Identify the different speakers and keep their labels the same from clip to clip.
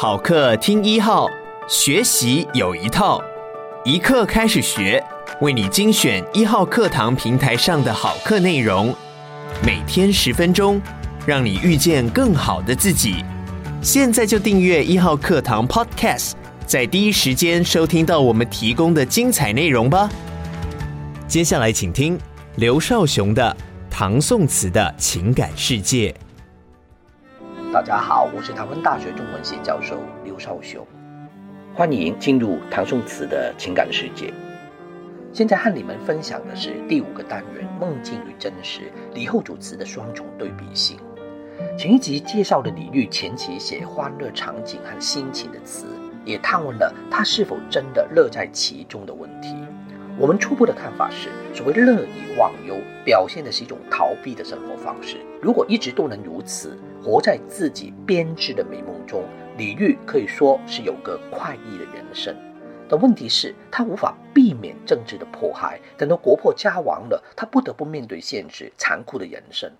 Speaker 1: 好课听一号，学习有一套，一课开始学，为你精选一号课堂平台上的好课内容，每天十分钟，让你遇见更好的自己。现在就订阅一号课堂 Podcast，在第一时间收听到我们提供的精彩内容吧。接下来请听刘少雄的《唐宋词的情感世界》。
Speaker 2: 大家好，我是台湾大学中文系教授刘少雄，欢迎进入唐宋词的情感世界。现在和你们分享的是第五个单元“梦境与真实”李后主词的双重对比性。前一集介绍了李煜前期写欢乐场景和心情的词，也探问了他是否真的乐在其中的问题。我们初步的看法是，所谓乐以忘忧，表现的是一种逃避的生活方式。如果一直都能如此，活在自己编织的美梦中，李煜可以说是有个快意的人生。但问题是，他无法避免政治的迫害。等到国破家亡了，他不得不面对现实残酷的人生。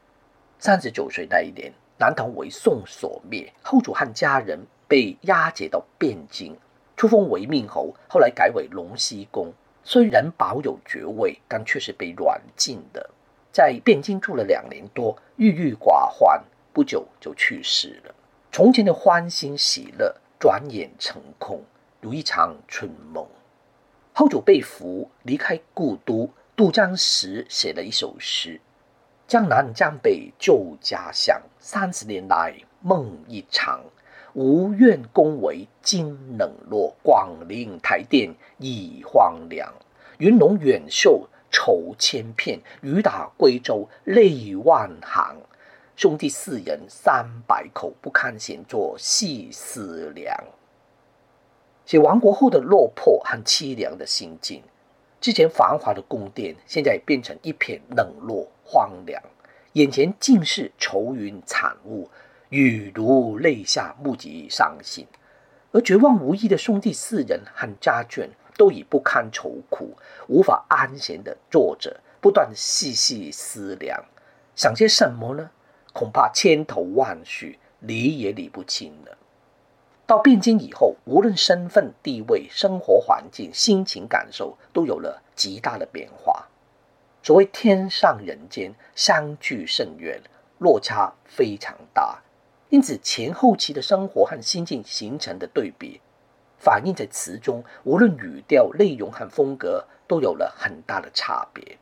Speaker 2: 三十九岁那一年，南唐为宋所灭，后主和家人被押解到汴京，初封为命侯，后来改为龙溪公。虽然保有爵位，但却是被软禁的，在汴京住了两年多，郁郁寡欢，不久就去世了。从前的欢欣喜乐，转眼成空，如一场春梦。后主被俘，离开故都，渡江时写了一首诗：“江南江北旧家乡，三十年来梦一场。无怨宫闈今冷落，广陵台殿已荒凉。云龙远绣愁千片，雨打归舟泪万行。兄弟四人三百口，不堪闲坐细思量。”写亡国后的落魄和凄凉的心境。之前繁华的宫殿，现在变成一片冷落荒凉，眼前尽是愁云惨雾。雨如泪下，目极伤心，而绝望无依的兄弟四人和家眷都已不堪愁苦，无法安闲的坐着，不断细细思量，想些什么呢？恐怕千头万绪，理也理不清了。到汴京以后，无论身份地位、生活环境、心情感受，都有了极大的变化。所谓天上人间，相距甚远，落差非常大。因此，前后期的生活和心境形成的对比，反映在词中，无论语调、内容和风格，都有了很大的差别。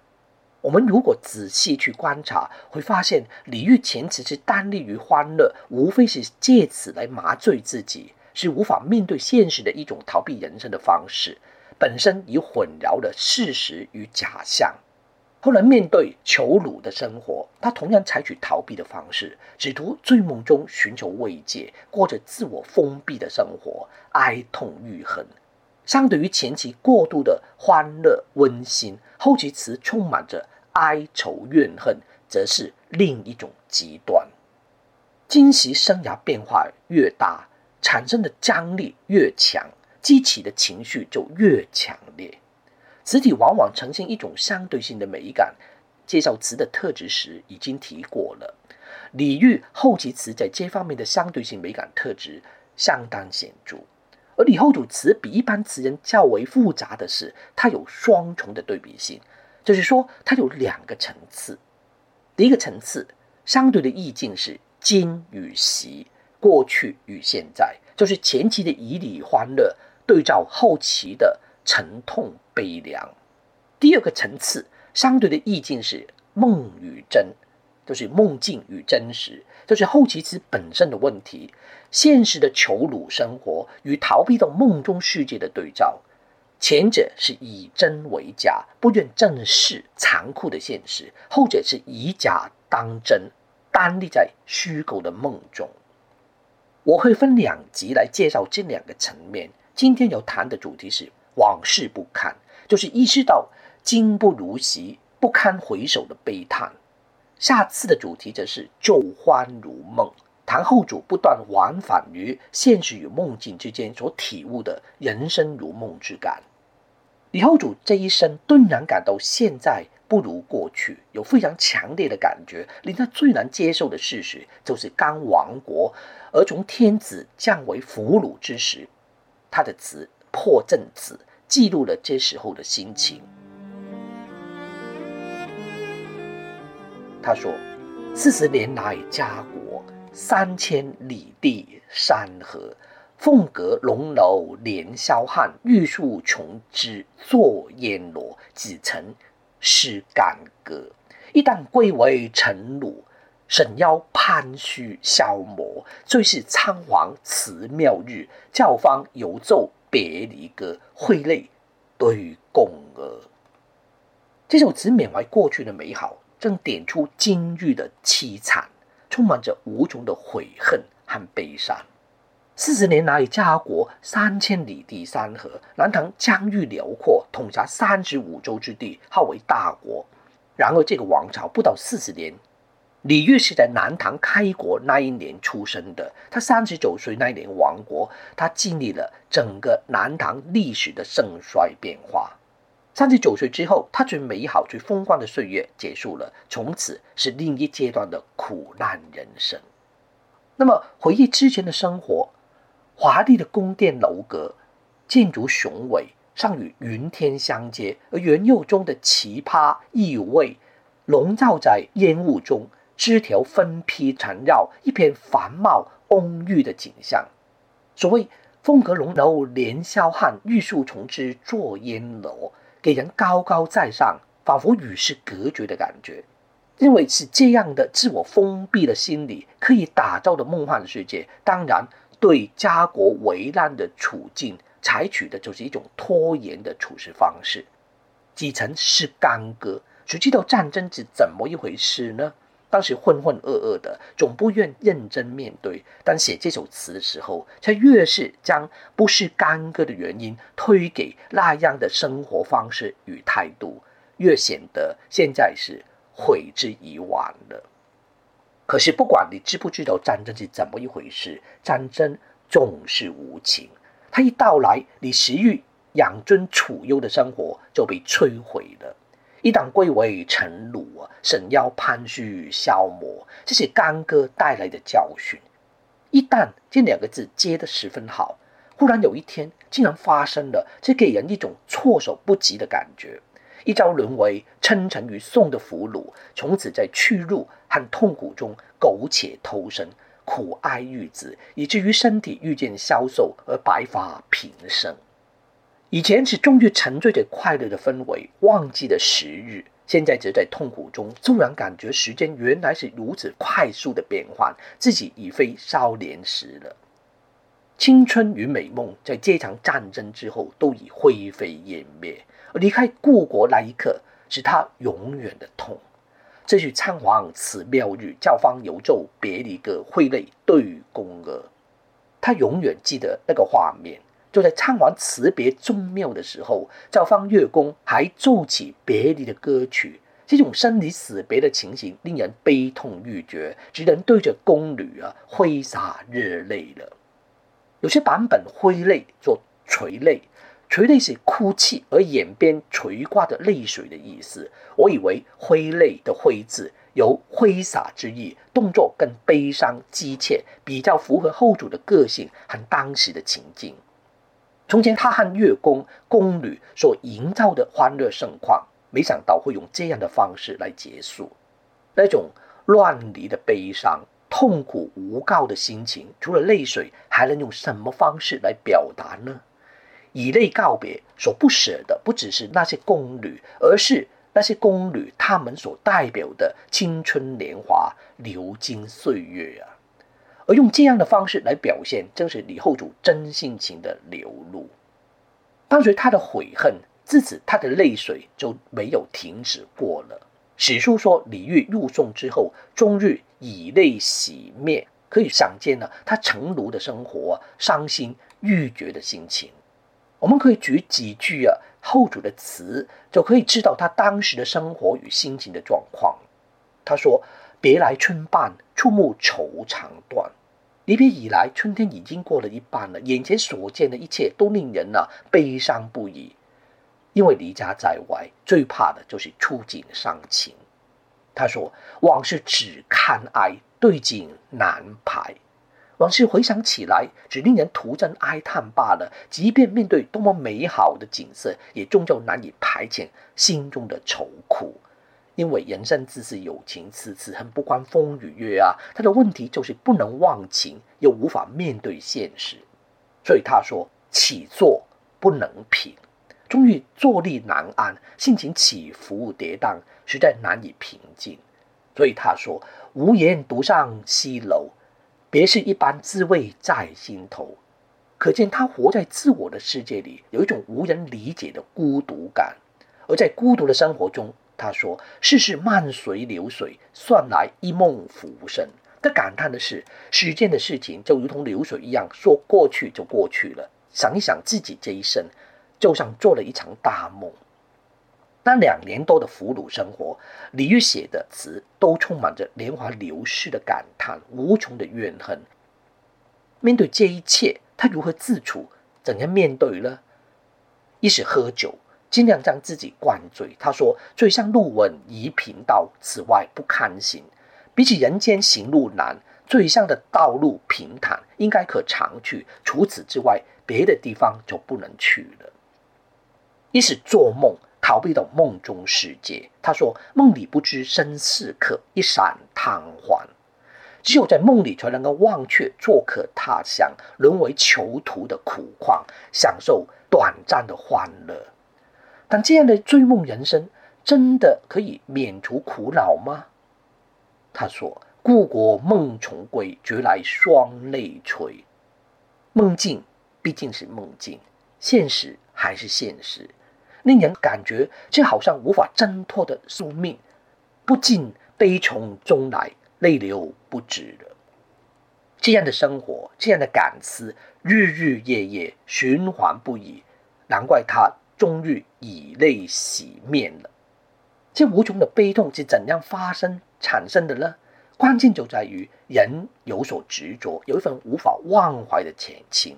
Speaker 2: 我们如果仔细去观察，会发现李煜前期是单立于欢乐，无非是借此来麻醉自己，是无法面对现实的一种逃避人生的方式，本身已混淆了事实与假象。后来面对囚虏的生活，他同样采取逃避的方式，只图醉梦中寻求慰藉，过着自我封闭的生活，哀痛欲恨。相对于前期过度的欢乐温馨，后期词充满着哀愁怨恨，则是另一种极端。今昔生涯变化越大，产生的张力越强，激起的情绪就越强烈。词体往往呈现一种相对性的美感。介绍词的特质时已经提过了，李煜后期词在这方面的相对性美感特质相当显著。而李后主词比一般词人较为复杂的是，它有双重的对比性，就是说它有两个层次。第一个层次，相对的意境是今与昔，过去与现在，就是前期的旖旎欢乐对照后期的沉痛悲凉。第二个层次，相对的意境是梦与真，就是梦境与真实，就是后期词本身的问题。现实的囚虏生活与逃避到梦中世界的对照，前者是以真为假，不愿正视残酷的现实；后者是以假当真，单立在虚构的梦中。我会分两集来介绍这两个层面。今天要谈的主题是。往事不堪，就是意识到今不如昔，不堪回首的悲叹。下次的主题则是旧欢如梦，谈后主不断往返于现实与梦境之间所体悟的人生如梦之感。李后主这一生顿然感到现在不如过去，有非常强烈的感觉。令他最难接受的事实，就是刚亡国，而从天子降为俘虏之时，他的词《破阵子》记录了这时候的心情。他说：“四十年来家国，三千里地山河。”凤阁龙楼连霄汉，玉树琼枝作烟萝。几曾识干戈？一旦归为臣虏，沈腰攀须消磨。最是仓皇辞庙日，教坊犹奏别离歌。挥泪对宫娥。这首词缅怀过去的美好，正点出金玉的凄惨，充满着无穷的悔恨和悲伤。四十年来，家国三千里地山河，南唐疆域辽阔，统辖三十五州之地，号为大国。然而，这个王朝不到四十年。李煜是在南唐开国那一年出生的，他三十九岁那一年亡国，他经历了整个南唐历史的盛衰变化。三十九岁之后，他最美好、最风光的岁月结束了，从此是另一阶段的苦难人生。那么，回忆之前的生活。华丽的宫殿楼阁，建筑雄伟，尚与云天相接；而元祐中的奇葩异味，笼罩在烟雾中，枝条分披缠绕，一片繁茂蓊郁的景象。所谓“凤阁龙楼连霄汉，玉树琼枝作烟萝”，给人高高在上，仿佛与世隔绝的感觉。认为是这样的自我封闭的心理，可以打造的梦幻世界，当然。对家国危难的处境，采取的就是一种拖延的处事方式。几层是干戈？谁知道战争是怎么一回事呢？当时浑浑噩噩的，总不愿认真面对。但写这首词的时候，却越是将不是干戈的原因推给那样的生活方式与态度，越显得现在是悔之已晚了。可是，不管你知不知道战争是怎么一回事，战争总是无情。它一到来，你食欲养尊处优的生活就被摧毁了。一旦归为臣虏啊，审腰攀须消磨，这是干戈带来的教训。一旦这两个字接得十分好，忽然有一天竟然发生了，这给人一种措手不及的感觉。一朝沦为称臣于宋的俘虏，从此在屈辱和痛苦中苟且偷生，苦哀欲止，以至于身体日渐消瘦而白发平生。以前是终于沉醉在快乐的氛围，忘记了时日；现在则在痛苦中骤然感觉时间原来是如此快速的变换，自己已非少年时了。青春与美梦在这场战争之后都已灰飞烟灭。离开故国那一刻，是他永远的痛。这是仓皇辞庙日，教坊犹奏别离歌，挥泪对宫娥。他永远记得那个画面，就在唱完辞别宗庙的时候，赵方乐工还奏起别离的歌曲。这种生离死别的情形，令人悲痛欲绝，只能对着宫女啊挥洒热泪了。有些版本挥泪做垂泪。垂泪是哭泣，而眼边垂挂着泪水的意思。我以为挥泪的挥字有挥洒之意，动作更悲伤凄切，比较符合后主的个性和当时的情境。从前他和乐工宫女所营造的欢乐盛况，没想到会用这样的方式来结束。那种乱离的悲伤、痛苦无告的心情，除了泪水，还能用什么方式来表达呢？以泪告别，所不舍的不只是那些宫女，而是那些宫女她们所代表的青春年华、流金岁月啊！而用这样的方式来表现，正是李后主真性情的流露。伴随他的悔恨，自此他的泪水就没有停止过了。史书说，李煜入宋之后，终日以泪洗面，可以想见了他臣虏的生活，伤心欲绝的心情。我们可以举几句啊后主的词，就可以知道他当时的生活与心情的状况。他说：“别来春半，触目愁肠断。离别以来，春天已经过了一半了，眼前所见的一切都令人啊悲伤不已。因为离家在外，最怕的就是触景伤情。他说：“往事只堪哀，对景难排。往事回想起来，只令人徒增哀叹罢了。即便面对多么美好的景色，也终究难以排遣心中的愁苦。因为人生自是有情，此次恨不关风与月啊。他的问题就是不能忘情，又无法面对现实。所以他说：起坐不能平，终于坐立难安，心情起伏跌宕。”实在难以平静，所以他说：“无言独上西楼，别是一般滋味在心头。”可见他活在自我的世界里，有一种无人理解的孤独感。而在孤独的生活中，他说：“世事漫随流水，算来一梦浮生。”他感叹的是，世间的事情就如同流水一样，说过去就过去了。想一想自己这一生，就像做了一场大梦。那两年多的俘虏生活，李煜写的词都充满着年华流逝的感叹，无穷的怨恨。面对这一切，他如何自处？怎样面对呢？一是喝酒，尽量将自己灌醉。他说：“醉像路稳宜凭道，此外不堪行。比起人间行路难，醉像的道路平坦，应该可常去。除此之外，别的地方就不能去了。”一是做梦。逃避到梦中世界，他说：“梦里不知身是客，一闪贪欢。只有在梦里，才能够忘却做客他乡，沦为囚徒的苦况，享受短暂的欢乐。但这样的追梦人生，真的可以免除苦恼吗？”他说：“故国梦重归，觉来双泪垂。梦境毕竟是梦境，现实还是现实。”令人感觉这好像无法挣脱的宿命，不禁悲从中来，泪流不止了。这样的生活，这样的感思，日日夜夜循环不已，难怪他终于以泪洗面了。这无穷的悲痛是怎样发生产生的呢？关键就在于人有所执着，有一份无法忘怀的前情。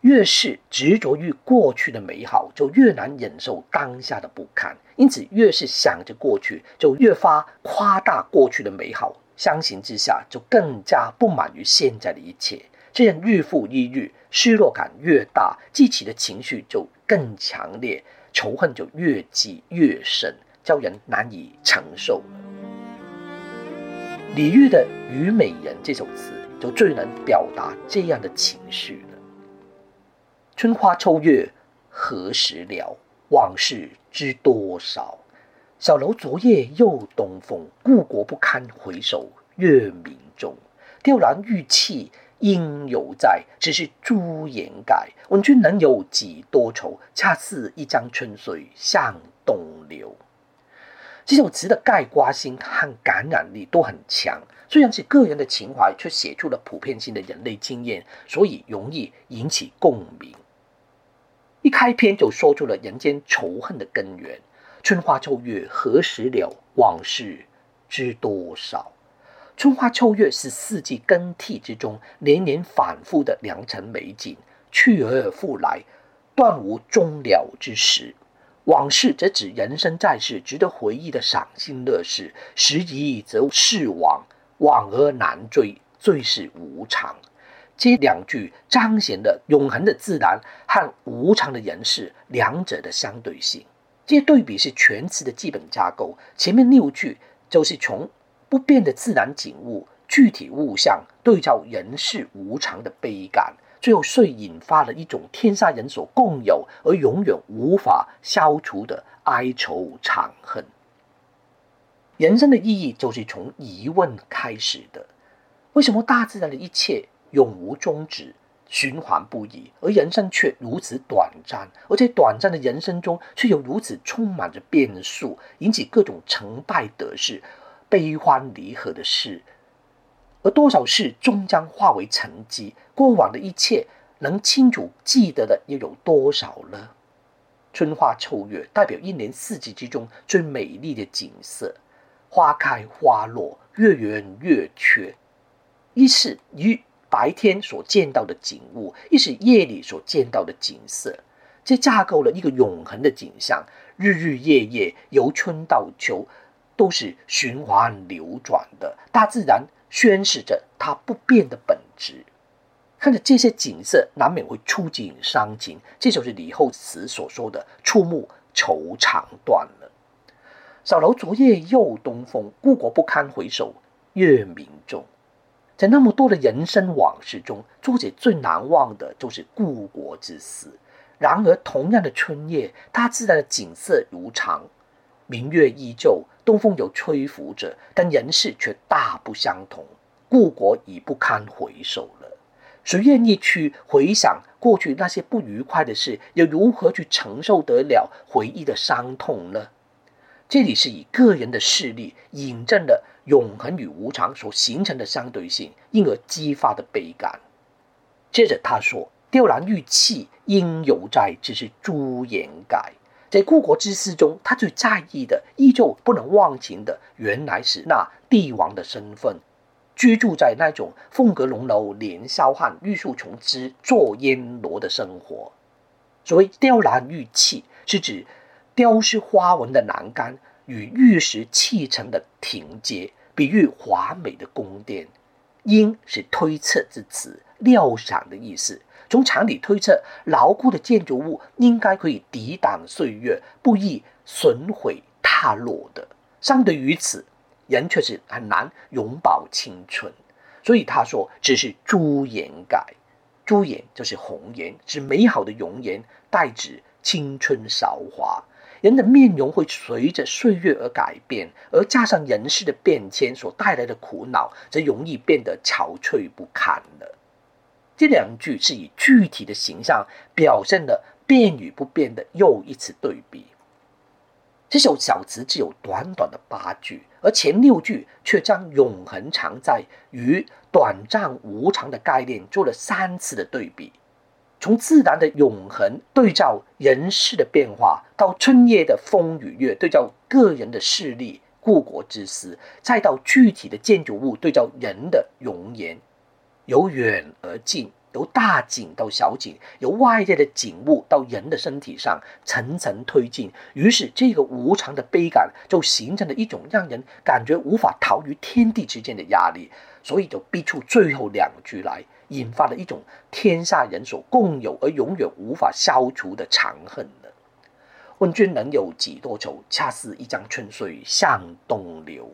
Speaker 2: 越是执着于过去的美好，就越难忍受当下的不堪。因此，越是想着过去，就越发夸大过去的美好。相形之下，就更加不满于现在的一切。这样日复一日，失落感越大，激起的情绪就更强烈，仇恨就越积越深，叫人难以承受。李煜的《虞美人》这首词，就最能表达这样的情绪了。春花秋月何时了？往事知多少？小楼昨夜又东风，故国不堪回首月明中。雕栏玉砌应犹在，只是朱颜改。问君能有几多愁？恰似一江春水向东流。这首词的概括性和感染力都很强，虽然是个人的情怀，却写出了普遍性的人类经验，所以容易引起共鸣。一开篇就说出了人间仇恨的根源。春花秋月何时了？往事知多少？春花秋月是四季更替之中连年反复的良辰美景，去而复来，断无终了之时。往事则指人生在世值得回忆的赏心乐事，时移则逝往，往而难追，最是无常。这两句彰显了永恒的自然和无常的人世两者的相对性。这对比是全词的基本架构。前面六句就是从不变的自然景物、具体物象对照人世无常的悲感，最后遂引发了一种天下人所共有而永远无法消除的哀愁长恨。人生的意义就是从疑问开始的：为什么大自然的一切永无终止，循环不已，而人生却如此短暂。而在短暂的人生中，却又如此充满着变数，引起各种成败得失、悲欢离合的事。而多少事终将化为沉积，过往的一切能清楚记得的又有多少呢？春花秋月代表一年四季之中最美丽的景色，花开花落，月圆月缺，一是与白天所见到的景物，一是夜里所见到的景色。这架构了一个永恒的景象，日日夜夜，由春到秋，都是循环流转的。大自然宣示着它不变的本质。看着这些景色，难免会触景伤情。这就是李后慈所说的“触目愁肠断”了。扫楼昨夜又东风，故国不堪回首月明中。在那么多的人生往事中，作者最难忘的就是故国之思。然而，同样的春夜，大自然的景色如常，明月依旧，东风有吹拂着，但人事却大不相同。故国已不堪回首了。谁愿意去回想过去那些不愉快的事？又如何去承受得了回忆的伤痛呢？这里是以个人的事例引证了永恒与无常所形成的相对性，因而激发的悲感。接着他说：“雕栏玉砌应犹在，只是朱颜改。”在故国之思中，他最在意的，依旧不能忘情的，原来是那帝王的身份。居住在那种凤阁龙楼连霄汉，玉树琼枝作烟萝的生活。所谓雕栏玉砌，是指雕饰花纹的栏杆与玉石砌成的亭阶，比喻华美的宫殿。应是推测之词，料想的意思。从常理推测，牢固的建筑物应该可以抵挡岁月，不易损毁塌落的。相对于此。人却是很难永葆青春，所以他说只是朱颜改，朱颜就是红颜，是美好的容颜，代指青春韶华。人的面容会随着岁月而改变，而加上人事的变迁所带来的苦恼，则容易变得憔悴不堪了。这两句是以具体的形象表现了变与不变的又一次对比。这首小词只有短短的八句，而前六句却将永恒常在与短暂无常的概念做了三次的对比。从自然的永恒对照人事的变化，到春夜的风与月对照个人的势力、故国之思，再到具体的建筑物对照人的容颜，由远而近。由大景到小景，由外在的景物到人的身体上层层推进，于是这个无常的悲感就形成了一种让人感觉无法逃于天地之间的压力，所以就逼出最后两句来，引发了一种天下人所共有而永远无法消除的长恨了。问君能有几多愁？恰似一江春水向东流。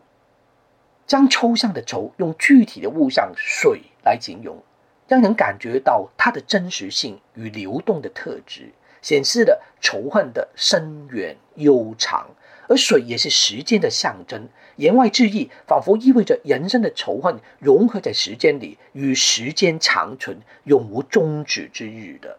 Speaker 2: 将抽象的愁用具体的物象水来形容。让人感觉到它的真实性与流动的特质，显示了仇恨的深远悠长。而水也是时间的象征，言外之意，仿佛意味着人生的仇恨融合在时间里，与时间长存，永无终止之日的。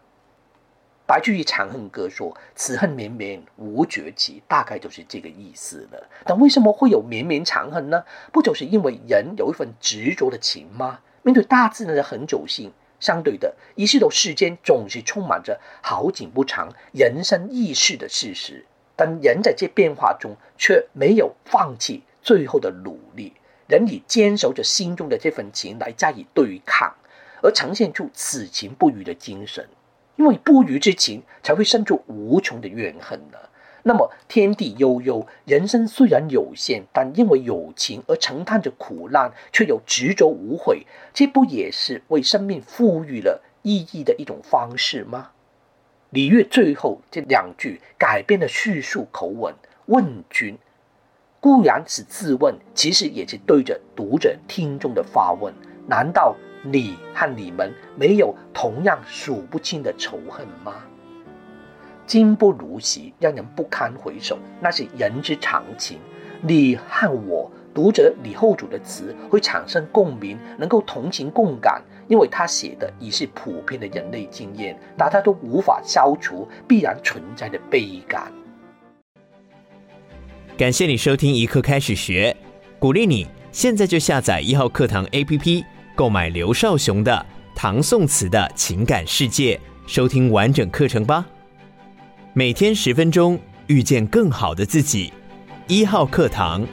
Speaker 2: 白居易《长恨歌》说：“此恨绵绵无绝期”，大概就是这个意思了。但为什么会有绵绵长恨呢？不就是因为人有一份执着的情吗？面对大自然的恒久性，相对的，已知道世间总是充满着好景不长、人生易逝的事实。但人在这变化中，却没有放弃最后的努力。人以坚守着心中的这份情来加以对抗，而呈现出此情不渝的精神。因为不渝之情，才会生出无穷的怨恨呢。那么天地悠悠，人生虽然有限，但因为有情而承担着苦难，却又执着无悔，这不也是为生命赋予了意义的一种方式吗？李煜最后这两句改变了叙述口吻，问君固然是自问，其实也是对着读者听众的发问：难道你和你们没有同样数不清的仇恨吗？今不如昔，让人不堪回首，那是人之常情。你和我，读者李后主的词会产生共鸣，能够同情共感，因为他写的已是普遍的人类经验，大家都无法消除必然存在的悲感。
Speaker 1: 感谢你收听一课开始学，鼓励你现在就下载一号课堂 APP，购买刘少雄的《唐宋词的情感世界》，收听完整课程吧。每天十分钟，遇见更好的自己。一号课堂。